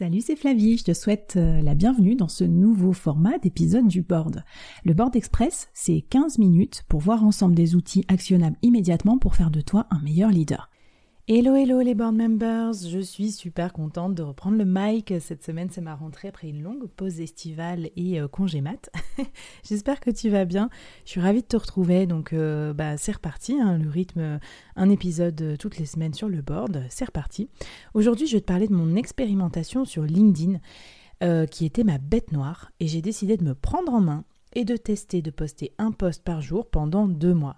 Salut, c'est Flavie, je te souhaite euh, la bienvenue dans ce nouveau format d'épisode du board. Le board express, c'est 15 minutes pour voir ensemble des outils actionnables immédiatement pour faire de toi un meilleur leader. Hello, hello les board members, je suis super contente de reprendre le mic. Cette semaine, c'est ma rentrée après une longue pause estivale et euh, congé mat. J'espère que tu vas bien. Je suis ravie de te retrouver. Donc, euh, bah, c'est reparti. Hein, le rythme, un épisode euh, toutes les semaines sur le board. C'est reparti. Aujourd'hui, je vais te parler de mon expérimentation sur LinkedIn, qui était ma bête noire. Et j'ai décidé de me prendre en main et de tester de poster un post par jour pendant deux mois.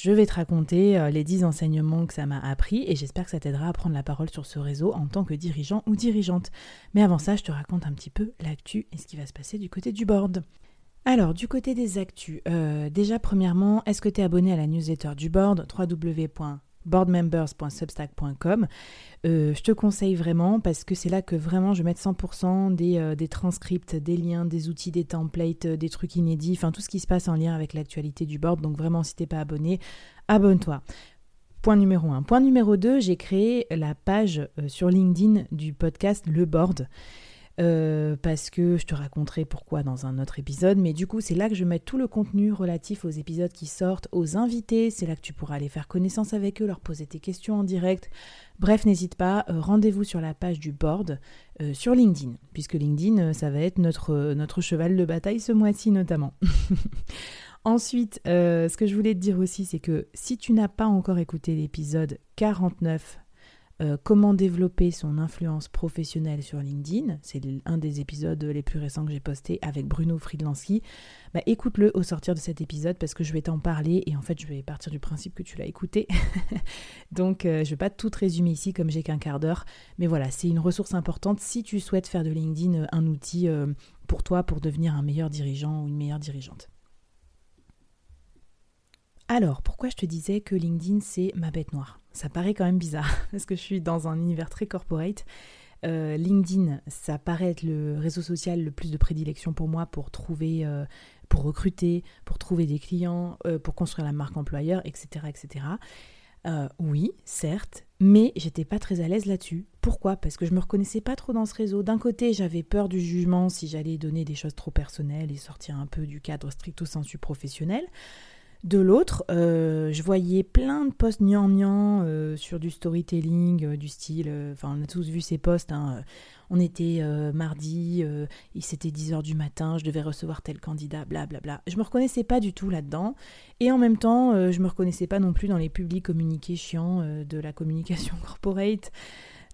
Je vais te raconter euh, les 10 enseignements que ça m'a appris et j'espère que ça t'aidera à prendre la parole sur ce réseau en tant que dirigeant ou dirigeante. Mais avant ça, je te raconte un petit peu l'actu et ce qui va se passer du côté du board. Alors, du côté des actus, euh, déjà premièrement, est-ce que tu es abonné à la newsletter du board? www boardmembers.substack.com. Euh, je te conseille vraiment parce que c'est là que vraiment je mets 100% des, euh, transcripts, des liens, des outils, des templates, euh, des trucs inédits, enfin tout ce qui se passe en lien avec l'actualité du board. Donc vraiment, si t'es pas abonné, abonne-toi. Point numéro 1. Point numéro 2, j'ai créé la page sur LinkedIn du podcast Le Board. Euh, parce que je te raconterai pourquoi dans un autre épisode, mais du coup c'est là que je mets tout le contenu relatif aux épisodes qui sortent, aux invités, c'est là que tu pourras aller faire connaissance avec eux, leur poser tes questions en direct. Bref, n'hésite pas, euh, rendez-vous sur la page du board euh, sur LinkedIn, puisque LinkedIn, ça va être notre, notre cheval de bataille ce mois-ci notamment. Ensuite, ce que je voulais te dire aussi, c'est que si tu n'as pas encore écouté l'épisode 49 euh, comment développer son influence professionnelle sur LinkedIn. C'est un des épisodes les plus récents que j'ai posté avec Bruno Friedlanski. Bah, écoute-le au sortir de cet épisode parce que je vais t'en parler et en fait je vais partir du principe que tu l'as écouté. Donc euh, je ne vais pas tout résumer ici comme j'ai qu'un quart d'heure. Mais voilà, c'est une ressource importante si tu souhaites faire de LinkedIn euh, un outil pour toi pour devenir un meilleur dirigeant ou une meilleure dirigeante. Alors, pourquoi je te disais que LinkedIn, c'est ma bête noire? Ça paraît quand même bizarre, parce que je suis dans un univers très corporate. Euh, LinkedIn, ça paraît être le réseau social le plus de prédilection pour moi pour trouver, euh, pour recruter, pour trouver des clients, euh, pour construire la marque employeur, etc. etc. oui, certes, mais j'étais pas très à l'aise là-dessus. Pourquoi? Parce que je me reconnaissais pas trop dans ce réseau. D'un côté, j'avais peur du jugement si j'allais donner des choses trop personnelles et sortir un peu du cadre stricto sensu professionnel. De l'autre, euh, je voyais plein de posts gnangnan euh, sur du storytelling, euh, du style, enfin on a tous vu ces posts, hein, on était mardi, il c'était 10h du matin, je devais recevoir tel candidat, blablabla. Bla, bla. Je me reconnaissais pas du tout là-dedans, et en même temps, je me reconnaissais pas non plus dans les publics communiqués chiants de la communication corporate.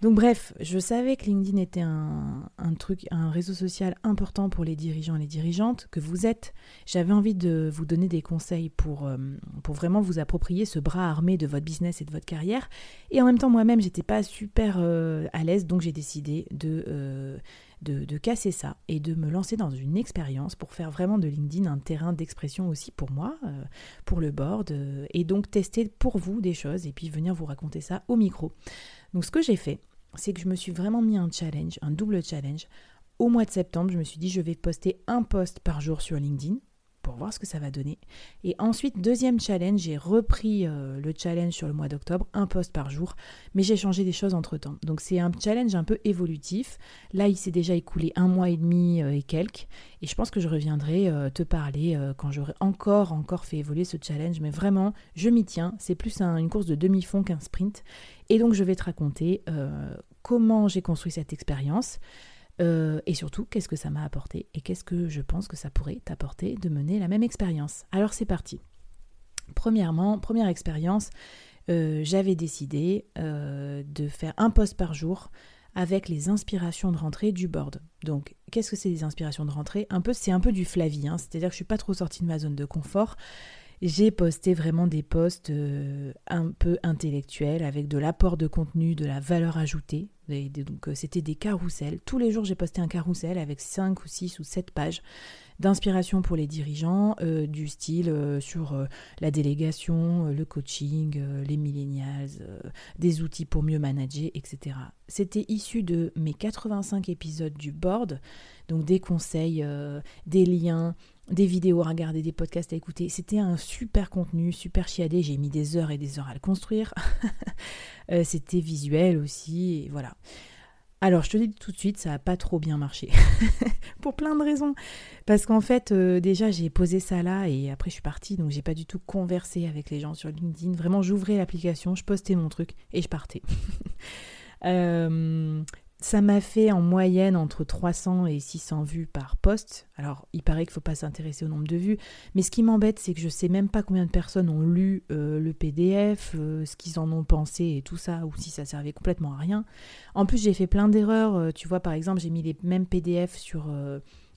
Donc bref, je savais que LinkedIn était un, truc, un réseau social important pour les dirigeants et les dirigeantes que vous êtes. J'avais envie de vous donner des conseils pour, euh, vraiment vous approprier ce bras armé de votre business et de votre carrière. Et en même temps, moi-même, j'étais pas super euh, à l'aise, donc j'ai décidé euh, de, casser ça et de me lancer dans une expérience pour faire vraiment de LinkedIn un terrain d'expression aussi pour moi, pour le board, et donc tester pour vous des choses et puis venir vous raconter ça au micro. Donc ce que j'ai fait, c'est que je me suis vraiment mis un challenge, un double challenge. Au mois de septembre, je me suis dit je vais poster un post par jour sur LinkedIn pour voir ce que ça va donner. Et ensuite, deuxième challenge, j'ai repris euh, le challenge sur le mois d'octobre, un post par jour, mais j'ai changé des choses entre-temps. Donc c'est un challenge un peu évolutif. Là, il s'est déjà écoulé un mois et demi euh, et quelques, et je pense que je reviendrai euh, te parler quand j'aurai encore, encore fait évoluer ce challenge, mais vraiment, je m'y tiens. C'est plus une course de demi-fond qu'un sprint. Et donc, je vais te raconter comment j'ai construit cette expérience. Euh, et surtout, qu'est-ce que ça m'a apporté et qu'est-ce que je pense que ça pourrait t'apporter de mener la même expérience? Alors c'est parti. Premièrement, première expérience, euh, j'avais décidé euh, de faire un post par jour avec les inspirations de rentrée du board. Donc, qu'est-ce que c'est les inspirations de rentrée? Un peu, c'est un peu du Flavie, hein. c'est-à-dire que je suis pas trop sortie de ma zone de confort j'ai posté vraiment des posts un peu intellectuels avec de l'apport de contenu, de la valeur ajoutée. Donc euh, c'était des carousels. Tous les jours j'ai posté un carrousel avec 5 ou 6 ou 7 pages d'inspiration pour les dirigeants, euh, du style sur la délégation, le coaching, les millennials, des outils pour mieux manager, etc. C'était issu de mes 85 épisodes du board, donc des conseils, des liens, des vidéos à regarder, des podcasts à écouter. C'était un super contenu, super chiadé. J'ai mis des heures et des heures à le construire. Euh, c'était visuel aussi, et voilà. alors, je te dis tout de suite, ça n'a pas trop bien marché. Pour plein de raisons. Parce qu'en fait, euh, déjà, j'ai posé ça là et après, je suis partie. Donc, j'ai pas du tout conversé avec les gens sur LinkedIn. Vraiment, j'ouvrais l'application, je postais mon truc et je partais. euh, ça m'a fait en moyenne entre 300 et 600 vues par poste. Alors, il paraît qu'il ne faut pas s'intéresser au nombre de vues, mais ce qui m'embête, c'est que je ne sais même pas combien de personnes ont lu euh, le PDF, euh, ce qu'ils en ont pensé et tout ça, ou si ça servait complètement à rien. En plus, j'ai fait plein d'erreurs. Euh, tu vois, par exemple, j'ai mis les mêmes PDF sur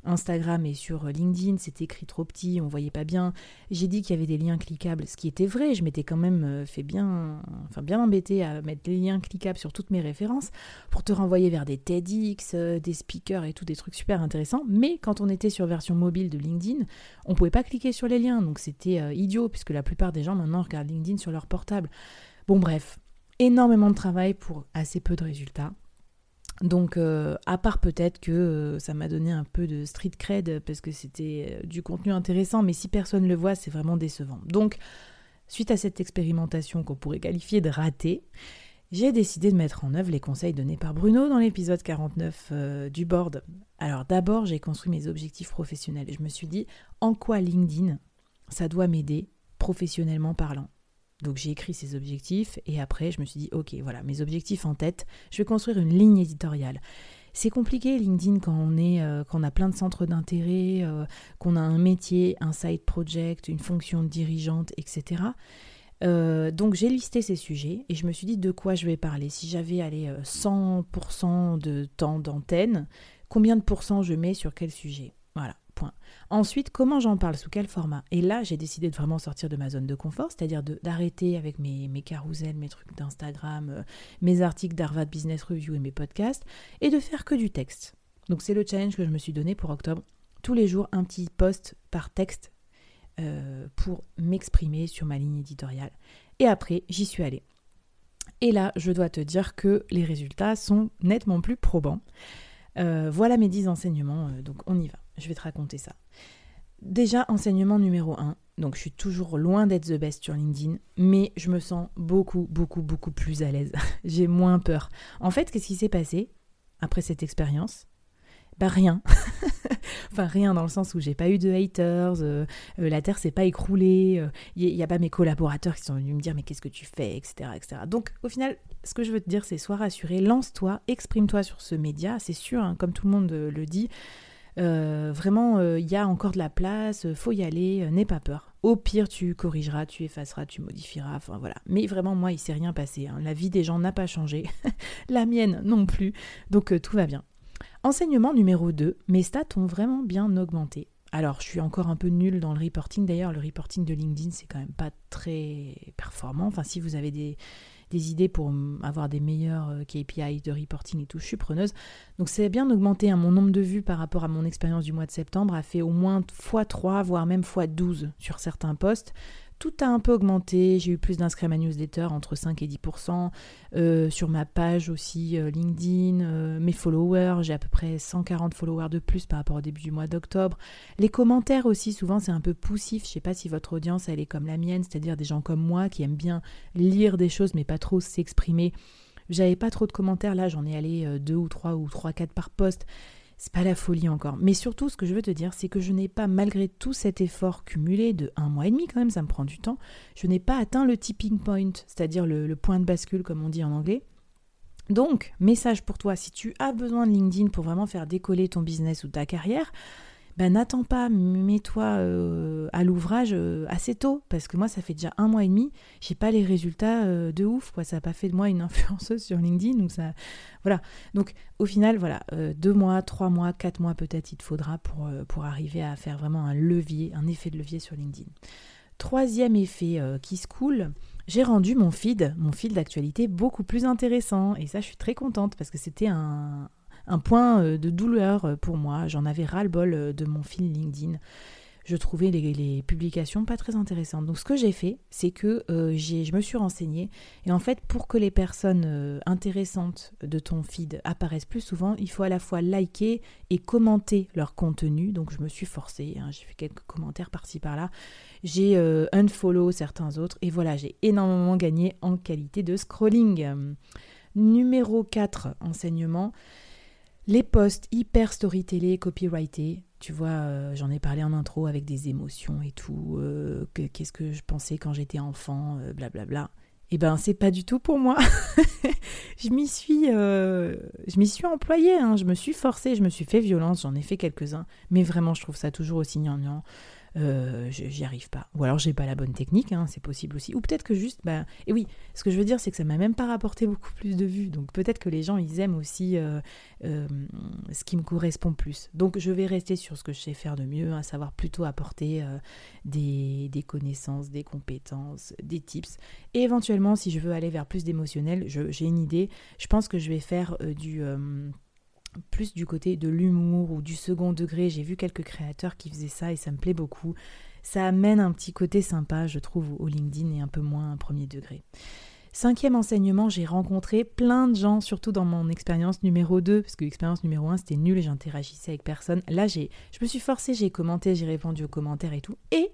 Instagram et sur LinkedIn, c'était écrit trop petit, on voyait pas bien. J'ai dit qu'il y avait des liens cliquables, ce qui était vrai. Je m'étais quand même euh, fait bien, enfin bien embêté à mettre des liens cliquables sur toutes mes références pour te renvoyer vers des TEDx, euh, des speakers et tout, des trucs super intéressants. Mais quand on était sur version mobile de LinkedIn, on pouvait pas cliquer sur les liens, donc c'était euh, idiot puisque la plupart des gens maintenant regardent LinkedIn sur leur portable. Bon bref, énormément de travail pour assez peu de résultats. Donc, euh, à part peut-être que euh, ça m'a donné un peu de street cred parce que c'était euh, du contenu intéressant, mais si personne le voit, c'est vraiment décevant. Donc, suite à cette expérimentation qu'on pourrait qualifier de ratée, j'ai décidé de mettre en œuvre les conseils donnés par Bruno dans l'épisode 49 du board. Alors, d'abord, j'ai construit mes objectifs professionnels et je me suis dit en quoi LinkedIn, ça doit m'aider professionnellement parlant? Donc j'ai écrit ces objectifs et après je me suis dit ok voilà mes objectifs en tête, je vais construire une ligne éditoriale. C'est compliqué LinkedIn quand on est euh, a plein de centres d'intérêt, euh, qu'on a un métier, un side project, une fonction de dirigeante, etc. Euh, donc j'ai listé ces sujets et je me suis dit de quoi je vais parler? Si j'avais allé 100% de temps d'antenne, combien de pourcents je mets sur quel sujet? Voilà. Ensuite, comment j'en parle, sous quel format? Et là, j'ai décidé de vraiment sortir de ma zone de confort, c'est-à-dire d'arrêter avec mes, carousels, mes trucs d'Instagram, euh, mes articles d'Harvard Business Review et mes podcasts, et de faire que du texte. Donc c'est le challenge que je me suis donné pour octobre. Tous les jours, un petit post par texte euh, pour m'exprimer sur ma ligne éditoriale. Et après, j'y suis allée. Et là, je dois te dire que les résultats sont nettement plus probants. Euh, voilà mes 10 enseignements, donc on y va. Je vais te raconter ça. Déjà, enseignement numéro 1. Donc, je suis toujours loin d'être the best sur LinkedIn, mais je me sens beaucoup, beaucoup, beaucoup plus à l'aise. J'ai moins peur. En fait, qu'est-ce qui s'est passé après cette expérience? Bah rien. enfin rien dans le sens où j'ai pas eu de haters, euh, euh, la terre s'est pas écroulée, il euh, n'y a pas mes collaborateurs qui sont venus me dire mais qu'est-ce que tu fais, etc., etc. Donc au final, ce que je veux te dire c'est sois rassuré, lance-toi, exprime-toi sur ce média, c'est sûr, hein, comme tout le monde le dit, vraiment, euh, il y a encore de la place, euh, faut y aller, n'aie pas peur. Au pire, tu corrigeras, tu effaceras, tu modifieras, enfin voilà. Mais vraiment, moi, il s'est rien passé. Hein. La vie des gens n'a pas changé, la mienne non plus, donc tout va bien. Enseignement numéro 2, mes stats ont vraiment bien augmenté. Alors, je suis encore un peu nulle dans le reporting. D'ailleurs, le reporting de LinkedIn, c'est quand même pas très performant. Enfin, si vous avez des, des idées pour avoir des meilleurs euh, KPI de reporting et tout, je suis preneuse. Donc c'est bien augmenté. Mon nombre de vues par rapport à mon expérience du mois de septembre a fait au moins x3, voire même x12 sur certains posts. Tout a un peu augmenté, j'ai eu plus d'inscrits à ma newsletter, entre 5 et 10%. Euh, sur ma page aussi euh, LinkedIn, euh, mes followers, j'ai à peu près 140 followers de plus par rapport au début du mois d'octobre. Les commentaires aussi, souvent c'est un peu poussif, je sais pas si votre audience elle est comme la mienne, c'est-à-dire des gens comme moi qui aiment bien lire des choses mais pas trop s'exprimer. J'avais pas trop de commentaires, là j'en ai allé deux ou trois ou trois, quatre par poste c'est pas la folie encore. Mais surtout, ce que je veux te dire, c'est que je n'ai pas, malgré tout cet effort cumulé de un mois et demi quand même, ça me prend du temps, je n'ai pas atteint le tipping point, c'est-à-dire le, point de bascule comme on dit en anglais. Donc, message pour toi, si tu as besoin de LinkedIn pour vraiment faire décoller ton business ou ta carrière, ben n'attends pas, mets-toi euh, à l'ouvrage euh, assez tôt, parce que moi ça fait déjà un mois et demi, j'ai pas les résultats euh, de ouf, quoi. Ça n'a pas fait de moi une influenceuse sur LinkedIn, donc voilà. Donc au final, voilà, deux mois, trois mois, quatre mois peut-être il te faudra pour pour arriver à faire vraiment un levier, un effet de levier sur LinkedIn. Troisième effet qui se coule, j'ai rendu mon feed, mon fil d'actualité beaucoup plus intéressant. Et ça, je suis très contente parce que c'était un, un point euh, de douleur euh, pour moi. J'en avais ras-le-bol euh, de mon fil LinkedIn. Je trouvais les, publications pas très intéressantes. Donc ce que j'ai fait, c'est que je me suis renseignée. Et en fait, pour que les personnes intéressantes de ton feed apparaissent plus souvent, il faut à la fois liker et commenter leur contenu. Donc je me suis forcée. Hein. j'ai fait quelques commentaires par-ci par-là. J'ai unfollow certains autres. Et voilà, j'ai énormément gagné en qualité de scrolling. Numéro 4, enseignement. Les posts hyper storytellés, copyrightés. Tu vois, euh, j'en ai parlé en intro avec des émotions et tout. Euh, qu'est-ce que je pensais quand j'étais enfant, blablabla. Bla Eh ben, c'est pas du tout pour moi. je m'y suis, je suis employée. Hein. Je me suis forcée, je me suis fait violence. J'en ai fait quelques-uns, mais vraiment, je trouve ça toujours aussi gnangnan. Euh, j'y arrive pas. Ou alors j'ai pas la bonne technique, hein, c'est possible aussi. Ou peut-être que juste, bah, et oui, ce que je veux dire, c'est que ça m'a même pas rapporté beaucoup plus de vues. Donc peut-être que les gens, ils aiment aussi euh, euh, ce qui me correspond plus. Donc je vais rester sur ce que je sais faire de mieux, à savoir plutôt apporter des, des, connaissances, des compétences, des tips. Et éventuellement, si je veux aller vers plus d'émotionnel, j'ai une idée. Je pense que je vais faire du plus du côté de l'humour ou du second degré. J'ai vu quelques créateurs qui faisaient ça et ça me plaît beaucoup. Ça amène un petit côté sympa, je trouve, au LinkedIn et un peu moins un premier degré. Cinquième enseignement, j'ai rencontré plein de gens, surtout dans mon expérience numéro 2, parce que l'expérience numéro 1 c'était nul et j'interagissais avec personne. Là, j'ai, je me suis forcée, j'ai commenté, j'ai répondu aux commentaires et tout. Et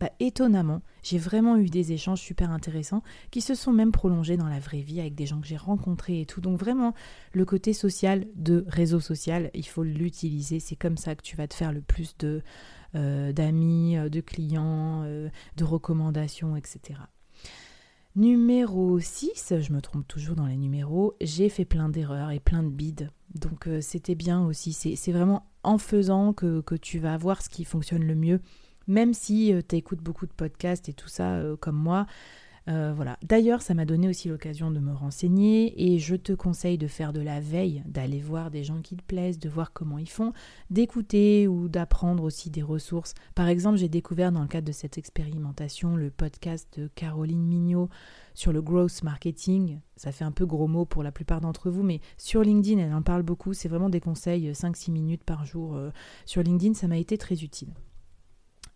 bah, étonnamment, j'ai vraiment eu des échanges super intéressants qui se sont même prolongés dans la vraie vie avec des gens que j'ai rencontrés et tout. Donc vraiment, le côté social de réseau social, il faut l'utiliser. C'est comme ça que tu vas te faire le plus de euh, d'amis, euh, de clients, euh, de recommandations, etc. Numéro 6, je me trompe toujours dans les numéros, j'ai fait plein d'erreurs et plein de bides. Donc c'était bien aussi. C'est vraiment en faisant que, que tu vas voir ce qui fonctionne le mieux même si euh, tu écoutes beaucoup de podcasts et tout ça euh, comme moi. Euh, voilà. D'ailleurs, ça m'a donné aussi l'occasion de me renseigner et je te conseille de faire de la veille, d'aller voir des gens qui te plaisent, de voir comment ils font, d'écouter ou d'apprendre aussi des ressources. Par exemple, j'ai découvert dans le cadre de cette expérimentation le podcast de Caroline Mignot sur le growth marketing. Ça fait un peu gros mot pour la plupart d'entre vous, mais sur LinkedIn, elle en parle beaucoup. C'est vraiment des conseils 5-6 minutes par jour sur LinkedIn. Ça m'a été très utile.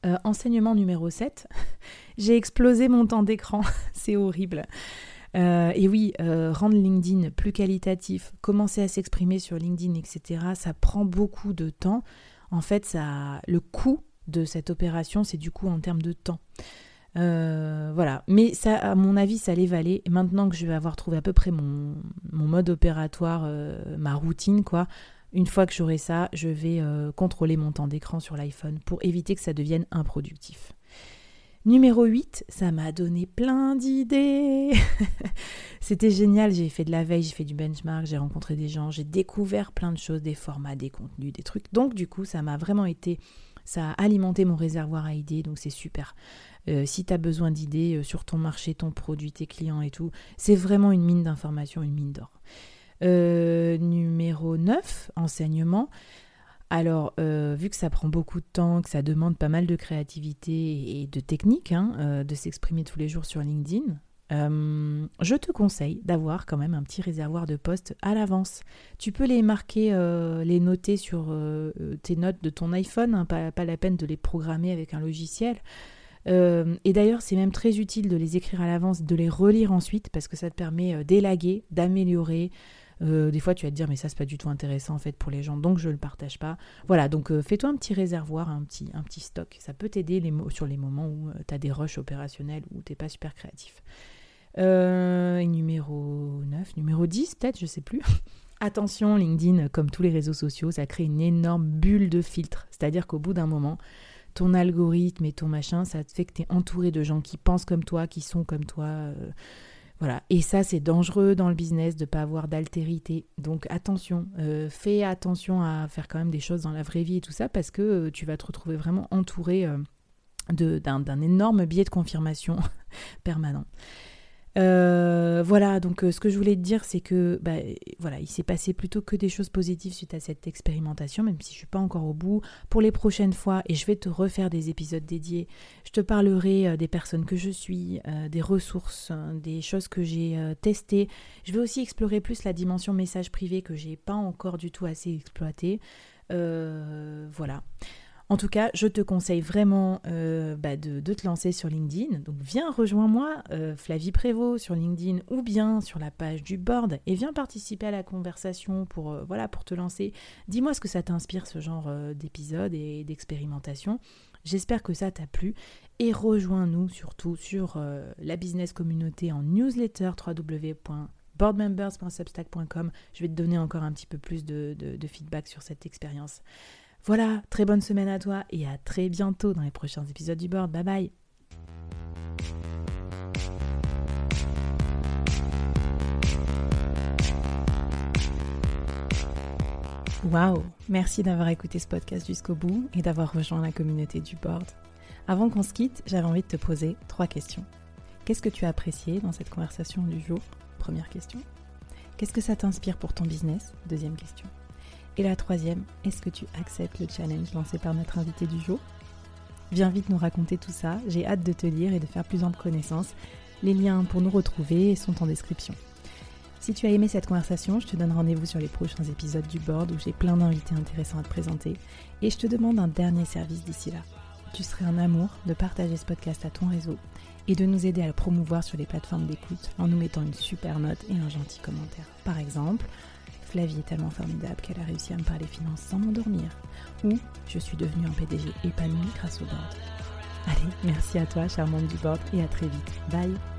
Euh, enseignement numéro 7, j'ai explosé mon temps d'écran, c'est horrible. Euh, et oui, euh, rendre LinkedIn plus qualitatif, commencer à s'exprimer sur LinkedIn, etc., ça prend beaucoup de temps. En fait, ça, le coût de cette opération, c'est du coup en termes de temps. voilà, mais ça, à mon avis, ça valer. Et maintenant que je vais avoir trouvé à peu près mon mode opératoire, ma routine, quoi, une fois que j'aurai ça, je vais euh, contrôler mon temps d'écran sur l'iPhone pour éviter que ça devienne improductif. Numéro 8, ça m'a donné plein d'idées. C'était génial, j'ai fait de la veille, j'ai fait du benchmark, j'ai rencontré des gens, j'ai découvert plein de choses, des formats, des contenus, des trucs. Donc du coup, ça m'a vraiment été, ça a alimenté mon réservoir à idées, donc c'est super. Euh, si tu as besoin d'idées euh, sur ton marché, ton produit, tes clients et tout, c'est vraiment une mine d'informations, une mine d'or. Euh, numéro 9, enseignement. Alors, euh, vu que ça prend beaucoup de temps, que ça demande pas mal de créativité et de technique hein, euh, de s'exprimer tous les jours sur LinkedIn, je te conseille d'avoir quand même un petit réservoir de postes à l'avance. Tu peux les marquer, les noter sur tes notes de ton iPhone, hein, pas, pas, la peine de les programmer avec un logiciel. et d'ailleurs, c'est même très utile de les écrire à l'avance, de les relire ensuite, parce que ça te permet d'élaguer, d'améliorer, euh, des fois, tu vas te dire, mais ça, c'est pas du tout intéressant en fait pour les gens, donc je le partage pas. Voilà, donc euh, fais-toi un petit réservoir, un petit, un petit stock. Ça peut t'aider sur les moments où euh, tu as des rushs opérationnels, où t'es pas super créatif. numéro 9, numéro 10 peut-être, je sais plus. Attention, LinkedIn, comme tous les réseaux sociaux, ça crée une énorme bulle de filtres. C'est-à-dire qu'au bout d'un moment, ton algorithme et ton machin, ça te fait que tu es entouré de gens qui pensent comme toi, qui sont comme toi. Voilà. Et ça, c'est dangereux dans le business de ne pas avoir d'altérité. Donc attention, euh, fais attention à faire quand même des choses dans la vraie vie et tout ça, parce que euh, tu vas te retrouver vraiment entouré euh, d'un énorme biais de confirmation permanent. Euh, voilà, donc euh, ce que je voulais te dire, c'est que bah, voilà, il s'est passé plutôt que des choses positives suite à cette expérimentation, même si je suis pas encore au bout. Pour les prochaines fois, et je vais te refaire des épisodes dédiés, je te parlerai euh, des personnes que je suis, des ressources, hein, des choses que j'ai testées. Je vais aussi explorer plus la dimension message privé que j'ai pas encore du tout assez exploité. voilà. En tout cas, je te conseille vraiment euh, bah, de, te lancer sur LinkedIn. Donc viens, rejoins-moi, euh, Flavie Prévost sur LinkedIn ou bien sur la page du board et viens participer à la conversation pour, euh, voilà, pour te lancer. Dis-moi ce que ça t'inspire ce genre d'épisode et d'expérimentation. J'espère que ça t'a plu et rejoins-nous surtout sur la business communauté en newsletter www boardmembers.substack.com. Je vais te donner encore un petit peu plus de, de feedback sur cette expérience. Voilà, très bonne semaine à toi et à très bientôt dans les prochains épisodes du board. Bye bye Waouh Merci d'avoir écouté ce podcast jusqu'au bout et d'avoir rejoint la communauté du board. Avant qu'on se quitte, j'avais envie de te poser trois questions. Qu'est-ce que tu as apprécié dans cette conversation du jour? Première question. Qu'est-ce que ça t'inspire pour ton business? Deuxième question. Et la troisième, est-ce que tu acceptes le challenge lancé par notre invité du jour? Viens vite nous raconter tout ça, j'ai hâte de te lire et de faire plus ample connaissance. Les liens pour nous retrouver sont en description. Si tu as aimé cette conversation, je te donne rendez-vous sur les prochains épisodes du board où j'ai plein d'invités intéressants à te présenter. Et je te demande un dernier service d'ici là. Tu serais un amour de partager ce podcast à ton réseau et de nous aider à le promouvoir sur les plateformes d'écoute en nous mettant une super note et un gentil commentaire. Par exemple, Flavie est tellement formidable qu'elle a réussi à me parler finances sans m'endormir. Ou je suis devenue un PDG épanoui grâce au board. Allez, merci à toi, charmante du board, et à très vite. Bye